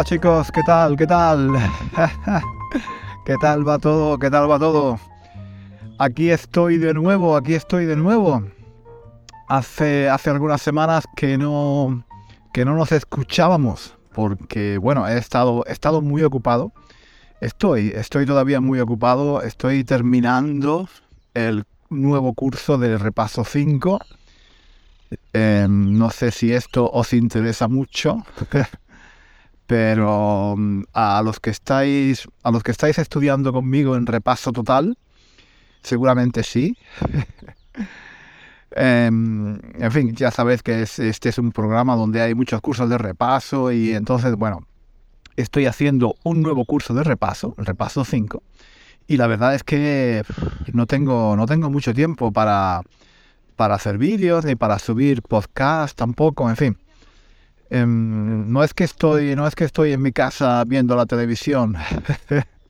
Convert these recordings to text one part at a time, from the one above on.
Hola chicos, ¿qué tal? ¿Qué tal? ¿Qué tal va todo? ¿Qué tal va todo? Aquí estoy de nuevo, aquí estoy de nuevo. Hace, hace algunas semanas que no, que no nos escuchábamos, porque bueno, he estado, estado muy ocupado. Estoy, estoy todavía muy ocupado, estoy terminando el nuevo curso de repaso 5. Em, no sé si esto os interesa mucho. pero mm, a los que estáis a los que estáis estudiando conmigo en repaso total seguramente sí. Em, en fin ya sabéis que este es un programa donde hay muchos cursos de repaso y entonces bueno estoy haciendo un nuevo curso de repaso el repaso 5 y la verdad es que no tengo no tengo mucho tiempo para para hacer vídeos ni para subir podcast tampoco en fin. Em, no es que estoy, no es que estoy en mi casa viendo la televisión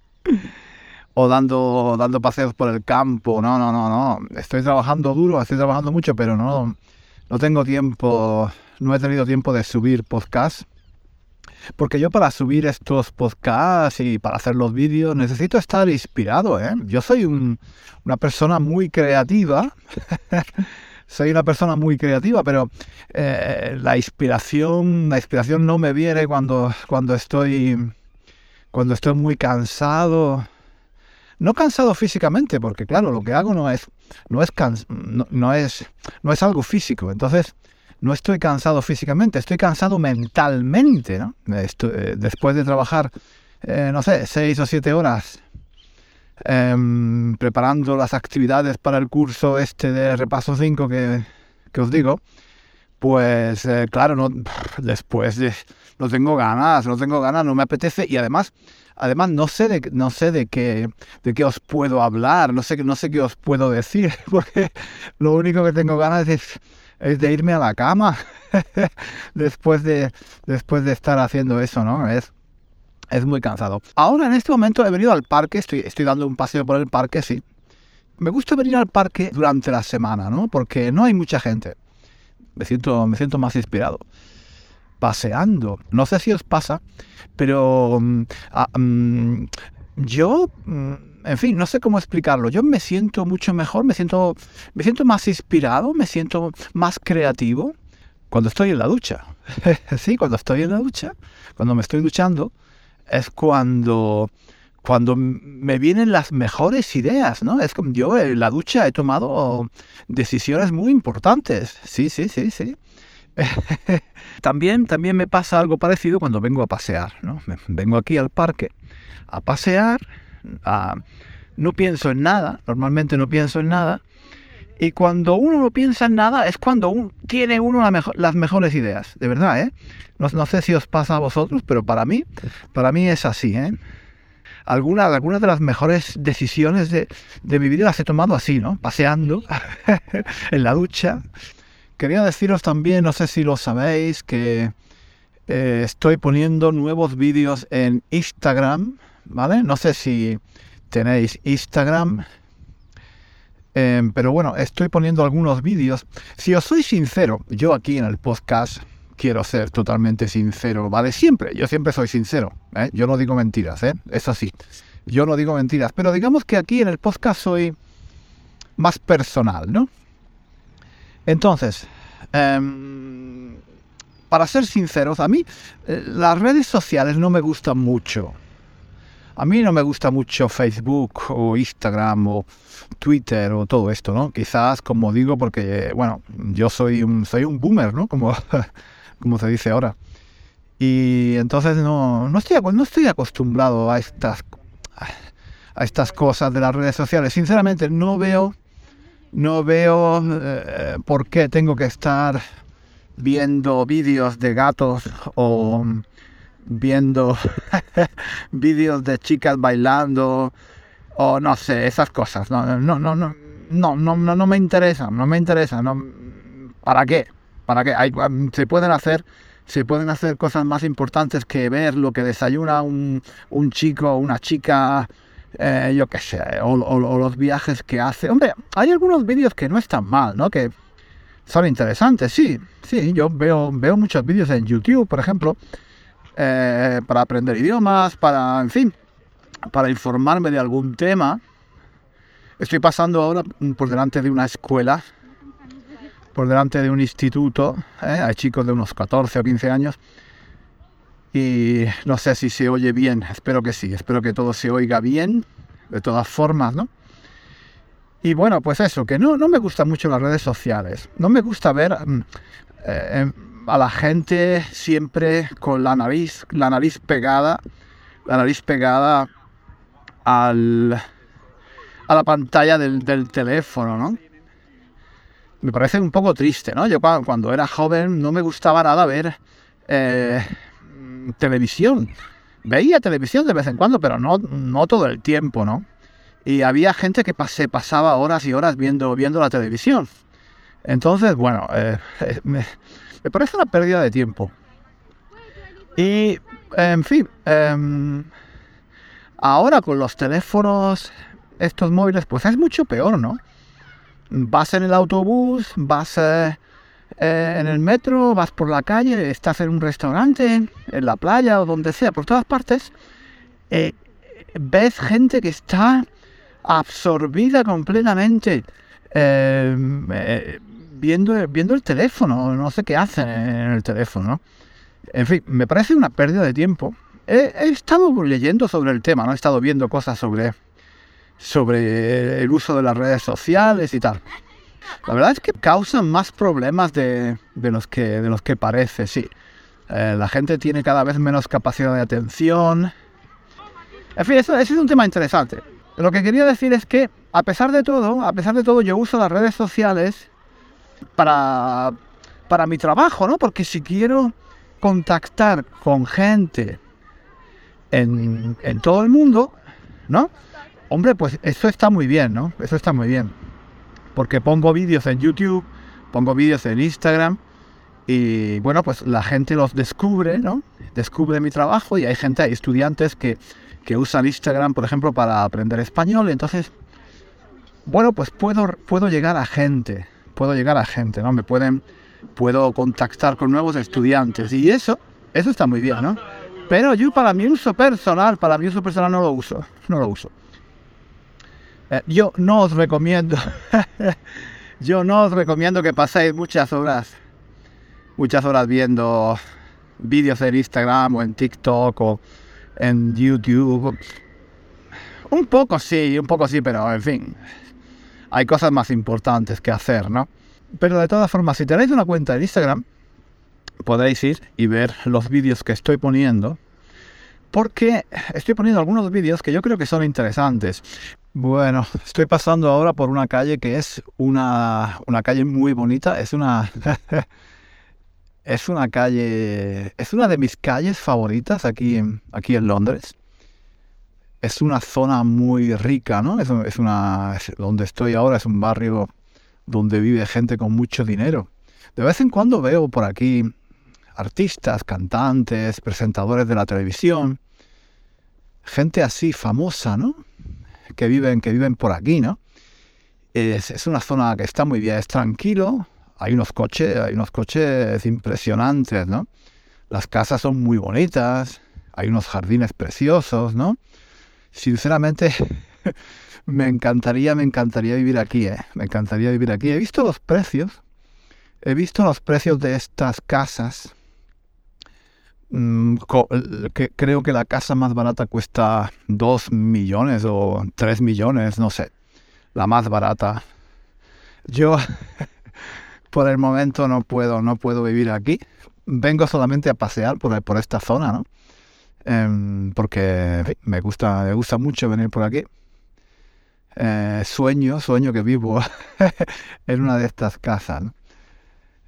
o dando, dando paseos por el campo. No, no, no, no. Estoy trabajando duro, estoy trabajando mucho, pero no, no tengo tiempo, no he tenido tiempo de subir podcast. Porque yo para subir estos podcasts y para hacer los vídeos necesito estar inspirado. ¿eh? Yo soy una persona muy creativa. soy una persona muy creativa, pero eh, la inspiración, la inspiración no me viene cuando, cuando estoy cuando estoy muy cansado. No cansado físicamente, porque claro, lo que hago no es no es no, es no es algo físico. Entonces, no estoy cansado físicamente, estoy cansado mentalmente, ¿no? Eh, después de trabajar, eh, no sé, seis o siete horas Em, preparando las actividades para el curso este de repaso 5 que, os digo, pues eh, claro, no, después de, no tengo ganas, no tengo ganas, no me apetece y además, además no sé de, no sé de qué, de qué os puedo hablar, no sé, no sé qué os puedo decir, porque lo único que tengo ganas es, es de irme a la cama después de, después de estar haciendo eso, ¿no? Es, es muy cansado. Ahora, en este momento, he venido al parque, estoy, estoy dando un paseo por el parque, sí. Me gusta venir al parque durante la semana, ¿no? Porque no hay mucha gente. Me siento, me siento más inspirado. Paseando. No sé si os pasa, pero mm, ah, mm, yo, mm, en fin, no sé cómo explicarlo. Yo me siento mucho mejor, me siento, me siento más inspirado, me siento más creativo cuando estoy en la ducha. sí, cuando estoy en la ducha, cuando me estoy duchando, es cuando, cuando me vienen las mejores ideas, ¿no? Es como yo en la ducha he tomado decisiones muy importantes. Sí, sí, sí, sí. también, también me pasa algo parecido cuando vengo a pasear, ¿no? Vengo aquí al parque a pasear, no pienso en nada, normalmente no pienso en nada, y cuando uno no piensa en nada es cuando tiene uno las mejores ideas, de verdad, ¿eh? No, sé si os pasa a vosotros, pero para mí, para mí es así, ¿eh? Algunas, algunas de las mejores decisiones de, mi vida las he tomado así, ¿no? Paseando, en la ducha. Quería deciros también, no sé si lo sabéis, que eh, estoy poniendo nuevos vídeos en Instagram, ¿vale? No sé si tenéis Instagram. Em, pero bueno, estoy poniendo algunos vídeos. Si os soy sincero, yo aquí en el podcast quiero ser totalmente sincero, ¿vale? Siempre, yo siempre soy sincero, ¿eh? Yo no digo mentiras, ¿eh? Es así. Yo no digo mentiras, pero digamos que aquí en el podcast soy más personal, ¿no? Entonces, em, para ser sinceros, a mí eh, las redes sociales no me gustan mucho. A mí no me gusta mucho Facebook o Instagram o Twitter o todo esto, ¿no? Quizás, como digo, porque, bueno, yo soy un, soy un boomer, ¿no? Como, como se dice ahora. Y entonces no, no, estoy, no estoy acostumbrado a estas, a estas cosas de las redes sociales. Sinceramente, no veo, no veo eh, por qué tengo que estar viendo vídeos de gatos o viendo vídeos de chicas bailando o no sé, esas cosas. No, no, no, no, no, no, no, me interesa, no me interesa. No, ¿Para qué? ¿Para qué? Hay, se pueden hacer se pueden hacer cosas más importantes que ver lo que desayuna un, un chico o una chica, eh, yo qué sé, o, o, los viajes que hace. Hombre, hay algunos vídeos que no están mal, ¿no? Que son interesantes, sí, sí, yo veo, veo muchos vídeos en YouTube, por ejemplo, eh, para aprender idiomas, para, en fin, para informarme de algún tema. Estoy pasando ahora por delante de una escuela, por delante de un instituto, ¿eh? hay chicos de unos 14 o 15 años, y no sé si se oye bien, espero que sí, espero que todo se oiga bien, de todas formas, ¿no? Y bueno, pues eso, que no, no me gustan mucho las redes sociales, no me gusta ver... Mm, eh, a la gente siempre con la nariz, la nariz pegada, la nariz pegada al, a la pantalla del, teléfono, ¿no? Me parece un poco triste, ¿no? Yo cuando era joven no me gustaba nada ver eh, televisión. Veía televisión de vez en cuando, pero no, no todo el tiempo, ¿no? Y había gente que se pasaba horas y horas viendo, viendo la televisión. Entonces, bueno, eh, me parece una pérdida de tiempo. Y, en fin, em, ahora con los teléfonos, estos móviles, pues es mucho peor, ¿no? Vas en el autobús, vas eh, eh, en el metro, vas por la calle, estás en un restaurante, en la playa o donde sea, por todas partes, ves gente que está absorbida completamente em, viendo, viendo el teléfono, no sé qué hacen en el teléfono. En fin, me parece una pérdida de tiempo. He, estado leyendo sobre el tema, ¿no? He estado viendo cosas sobre, sobre el uso de las redes sociales y tal. La verdad es que causan más problemas de, los, que, de los que parece, sí. Eh, la gente tiene cada vez menos capacidad de atención. En fin, eso, eso es un tema interesante. Lo que quería decir es que, a pesar de todo, a pesar de todo, yo uso las redes sociales para, para mi trabajo, ¿no? Porque si quiero contactar con gente en, en todo el mundo, ¿no? Hombre, pues eso está muy bien, ¿no? Eso está muy bien. Porque pongo vídeos en YouTube, pongo vídeos en Instagram y bueno, pues la gente los descubre, ¿no? Descubre mi trabajo y hay gente, hay estudiantes que, que usan Instagram, por ejemplo, para aprender español entonces, bueno, pues puedo, puedo llegar a gente, puedo llegar a gente, ¿no? Me pueden, puedo contactar con nuevos estudiantes y eso, eso está muy bien, ¿no? Pero yo para mi uso personal, para mi uso personal no lo uso, no lo uso. Eh, yo no os recomiendo, yo no os recomiendo que paséis muchas horas, muchas horas viendo vídeos en Instagram o en TikTok o en YouTube. Un poco sí, un poco sí, pero en fin, hay cosas más importantes que hacer, ¿no? Pero de todas formas, si tenéis una cuenta de Instagram, podéis ir y ver los vídeos que estoy poniendo, porque estoy poniendo algunos vídeos que yo creo que son interesantes. Bueno, estoy pasando ahora por una calle que es una, una calle muy bonita, es una... es una calle, es una de mis calles favoritas aquí, aquí en Londres es una zona muy rica, ¿no? Es, una, donde estoy ahora es un barrio donde vive gente con mucho dinero. De vez en cuando veo por aquí artistas, cantantes, presentadores de la televisión, gente así famosa, ¿no? Que viven, que viven por aquí, ¿no? Es, es una zona que está muy bien, es tranquilo, hay unos coches, hay unos coches impresionantes, ¿no? Las casas son muy bonitas, hay unos jardines preciosos, ¿no? Sinceramente, me encantaría, me encantaría vivir aquí, ¿eh? Me encantaría vivir aquí. He visto los precios, he visto los precios de estas casas mm, creo que la casa más barata cuesta 2 millones o 3 millones, no sé. La más barata. Yo por el momento no puedo, no puedo vivir aquí. Vengo solamente a pasear por, por esta zona, ¿no? Em, porque me gusta, me gusta mucho venir por aquí. Eh, sueño, sueño que vivo en una de estas casas.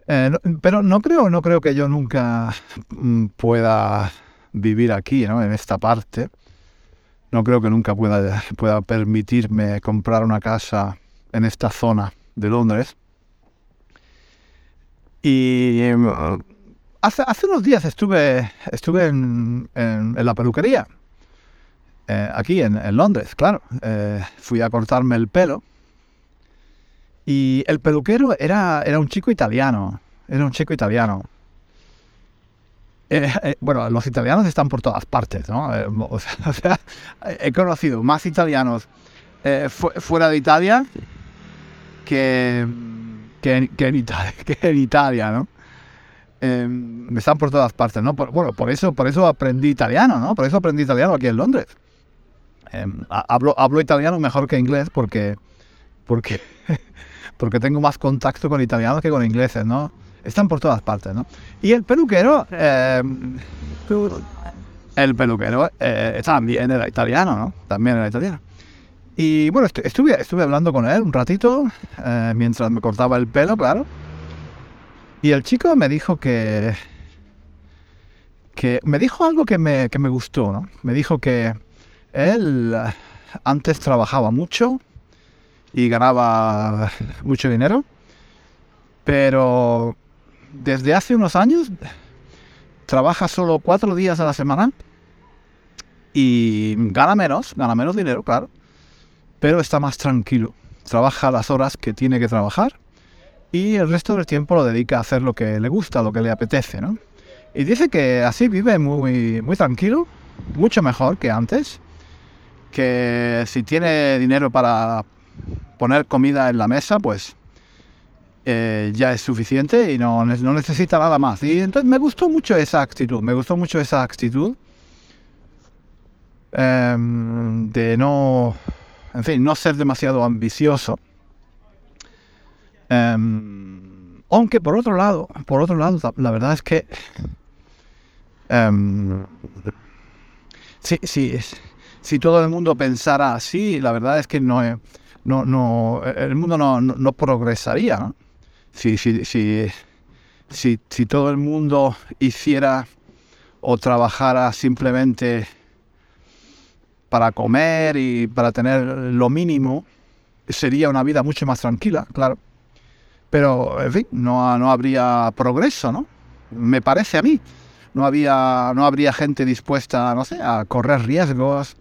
Eh, pero no creo, no creo que yo nunca mm, pueda vivir aquí, ¿no? En esta parte. No creo que nunca pueda, pueda permitirme comprar una casa en esta zona de Londres. Y hace, hace unos días estuve, estuve en, la peluquería, eh, aquí en, Londres, claro. Eh, fui a cortarme el pelo. Y el peluquero era, era un chico italiano. Era un chico italiano. Eh, bueno, los italianos están por todas partes, ¿no? o, sea, he conocido más italianos fuera de Italia que, que, en, Italia, que en Italia, ¿no? Em, están por todas partes, ¿no? bueno, por eso, por eso aprendí italiano, ¿no? Por eso aprendí italiano aquí en Londres. Em, hablo, hablo italiano mejor que inglés porque, porque, porque tengo más contacto con italianos que con ingleses, ¿no? Están por todas partes, ¿no? Y el peluquero, em, el peluquero eh, también era italiano, ¿no? También era italiano. Y bueno, estuve, estuve hablando con él un ratito eh, mientras me cortaba el pelo, claro. Y el chico me dijo que. que me dijo algo que me, que me gustó, ¿no? Me dijo que él eh, antes trabajaba mucho y ganaba mucho dinero, pero desde hace unos años trabaja solo cuatro días a la semana y gana menos, gana menos dinero, claro pero está más tranquilo. Trabaja las horas que tiene que trabajar y el resto del tiempo lo dedica a hacer lo que le gusta, lo que le apetece, ¿no? Y dice que así vive muy, muy tranquilo, mucho mejor que antes, que si tiene dinero para poner comida en la mesa, pues eh, ya es suficiente y no, necesita nada más. Y entonces me gustó mucho esa actitud, me gustó mucho esa actitud em, de no en fin, no ser demasiado ambicioso. Em, aunque por otro lado, por otro lado, la verdad es que um, si, si, todo el mundo pensara así, la verdad es que no, no, no el mundo no, no, progresaría. Si, si, si, si todo el mundo hiciera o trabajara simplemente para comer y para tener lo mínimo, sería una vida mucho más tranquila, claro. Pero, en fin, no, no habría progreso, ¿no? Me parece a mí. No, había, no habría gente dispuesta, no sé, a correr riesgos,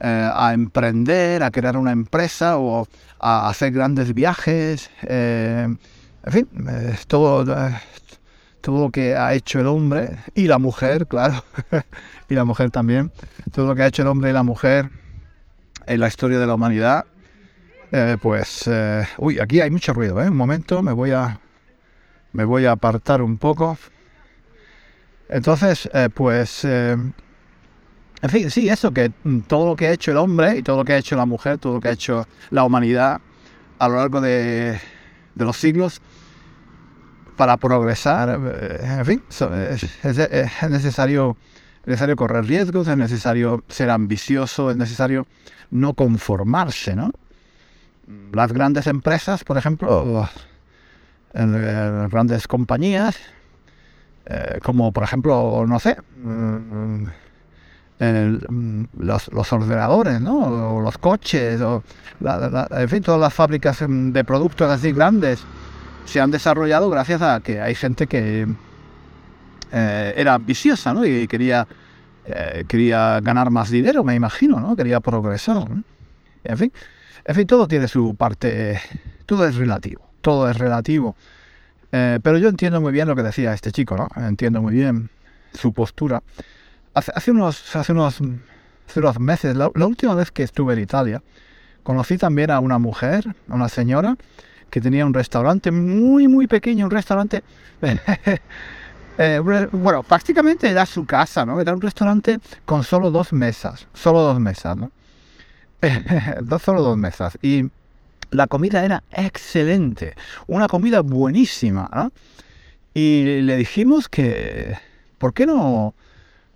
eh, a emprender, a crear una empresa o a hacer grandes viajes. Eh, en fin, todo, todo lo que ha hecho el hombre y la mujer, claro, y la mujer también, todo lo que ha hecho el hombre y la mujer en la historia de la humanidad, eh, pues, eh, uy, aquí hay mucho ruido, ¿eh? Un momento, me voy a, me voy a apartar un poco. Entonces, eh, pues, en fin, sí, eso, que todo lo que ha hecho el hombre y todo lo que ha hecho la mujer, todo lo que ha hecho la humanidad a lo largo de, de los siglos, para progresar, en fin, es, necesario, necesario correr riesgos, es necesario ser ambicioso, es necesario no conformarse, ¿no? Las grandes empresas, por ejemplo, las grandes compañías, eh, como por ejemplo, no sé, mm, mm, los, ordenadores, ¿no? O los coches, o en fin, todas las fábricas de productos así grandes, se han desarrollado gracias a que hay gente que eh, era ambiciosa ¿no? y quería, eh, quería ganar más dinero, me imagino, ¿no? quería progresar. En fin, en fin, todo tiene su parte, todo es relativo, todo es relativo. Eh, pero yo entiendo muy bien lo que decía este chico, ¿no? Entiendo muy bien su postura. Hace, unos, hace, unos, hace unos meses, la, última vez que estuve en Italia, conocí también a una mujer, a una señora, que tenía un restaurante muy, muy pequeño, un restaurante Eh, bueno, prácticamente era su casa, ¿no? Era un restaurante con solo dos mesas, solo dos mesas, ¿no? dos, solo dos mesas. Y la comida era excelente, una comida buenísima, ¿no? Y le dijimos que, ¿por qué no,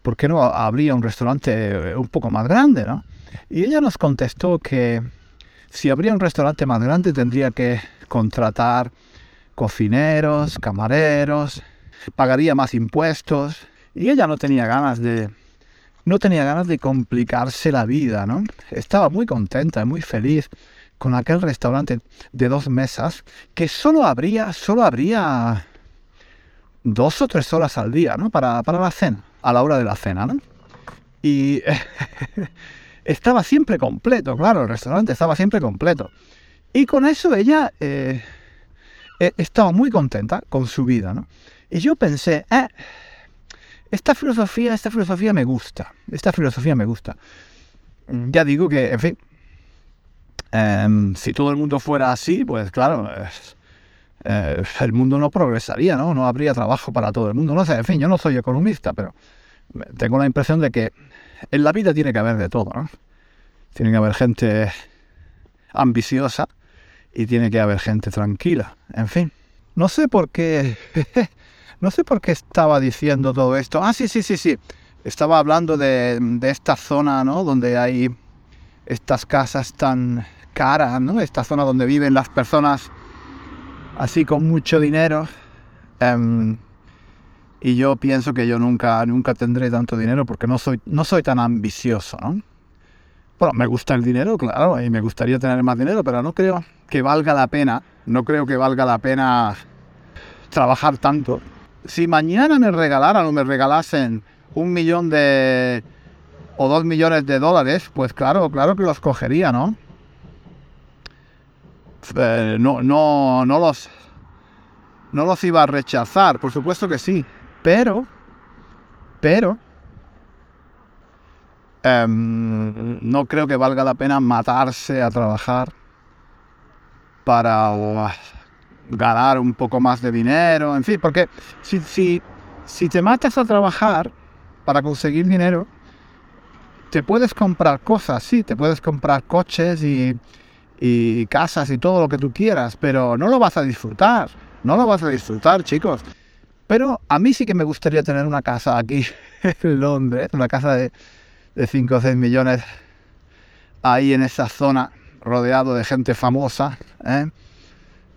por qué no habría un restaurante un poco más grande, ¿no? Y ella nos contestó que si habría un restaurante más grande tendría que contratar cocineros, camareros, pagaría más impuestos y ella no tenía ganas de no tenía ganas de complicarse la vida, ¿no? Estaba muy contenta, muy feliz con aquel restaurante de dos mesas que solo habría, solo habría dos o tres horas al día, ¿no? Para, para la cena, a la hora de la cena, ¿no? Y estaba siempre completo, claro, el restaurante estaba siempre completo. Y con eso ella eh, eh, estaba muy contenta con su vida, ¿no? Y yo pensé, eh, esta filosofía, esta filosofía me gusta, esta filosofía me gusta. Ya digo que, en fin, em, si todo el mundo fuera así, pues claro, eh, el mundo no progresaría, ¿no? No habría trabajo para todo el mundo. No sé, en fin, yo no soy economista, pero tengo la impresión de que en la vida tiene que haber de todo, ¿no? Tiene que haber gente ambiciosa y tiene que haber gente tranquila. En fin, no sé por qué No sé por qué estaba diciendo todo esto. Ah, sí, sí, sí, sí. Estaba hablando de, esta zona, ¿no? Donde hay estas casas tan caras, ¿no? Esta zona donde viven las personas así con mucho dinero. Em, y yo pienso que yo nunca, nunca tendré tanto dinero porque no soy, no soy tan ambicioso, ¿no? Bueno, me gusta el dinero, claro, y me gustaría tener más dinero, pero no creo que valga la pena, no creo que valga la pena trabajar tanto si mañana me regalaran o me regalasen un millón de o dos millones de dólares, pues claro, claro que los cogería, ¿no? Eh, no, no, no los, no los iba a rechazar, por supuesto que sí, pero, pero, em, no creo que valga la pena matarse a trabajar para ganar un poco más de dinero, en fin, porque si, si, si te matas a trabajar para conseguir dinero, te puedes comprar cosas, sí, te puedes comprar coches y, y casas y todo lo que tú quieras, pero no lo vas a disfrutar, no lo vas a disfrutar, chicos. Pero a mí sí que me gustaría tener una casa aquí en Londres, una casa de, de 5 o 6 millones ahí en esa zona, rodeado de gente famosa, ¿eh?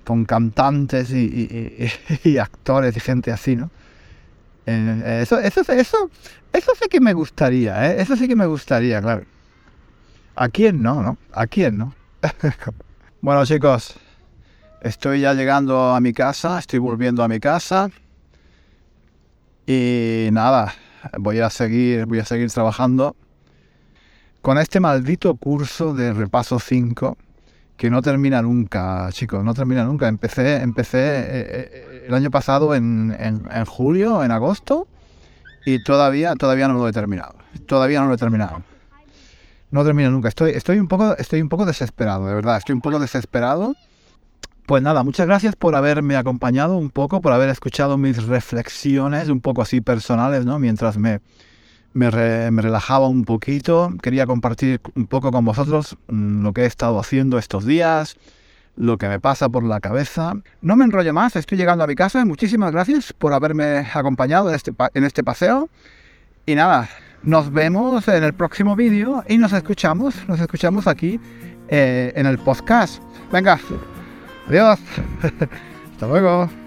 Con cantantes y, actores y gente así, ¿no? Eso, eso, eso, eso sí que me gustaría, ¿eh? Eso sí que me gustaría, claro. ¿A quién no, no? ¿A quién no? bueno, chicos, estoy ya llegando a mi casa, estoy volviendo a mi casa. Y nada, voy a seguir, voy a seguir trabajando con este maldito curso de repaso 5 que no termina nunca, chicos, no termina nunca. Empecé, empecé eh, eh, el año pasado en, en, julio, en agosto, y todavía, todavía no lo he terminado. Todavía no lo he terminado. No termina nunca. Estoy, estoy, un poco, estoy un poco desesperado, de verdad. Estoy un poco desesperado. Pues nada, muchas gracias por haberme acompañado un poco, por haber escuchado mis reflexiones un poco así personales, ¿no? Mientras me, me, relajaba un poquito, quería compartir un poco con vosotros mm, lo que he estado haciendo estos días, lo que me pasa por la cabeza. No me enrollo más, estoy llegando a mi casa. Muchísimas gracias por haberme acompañado en este, en este paseo. Y nada, nos vemos en el próximo vídeo y nos escuchamos, nos escuchamos aquí eh, en el podcast. Venga, adiós. Hasta luego.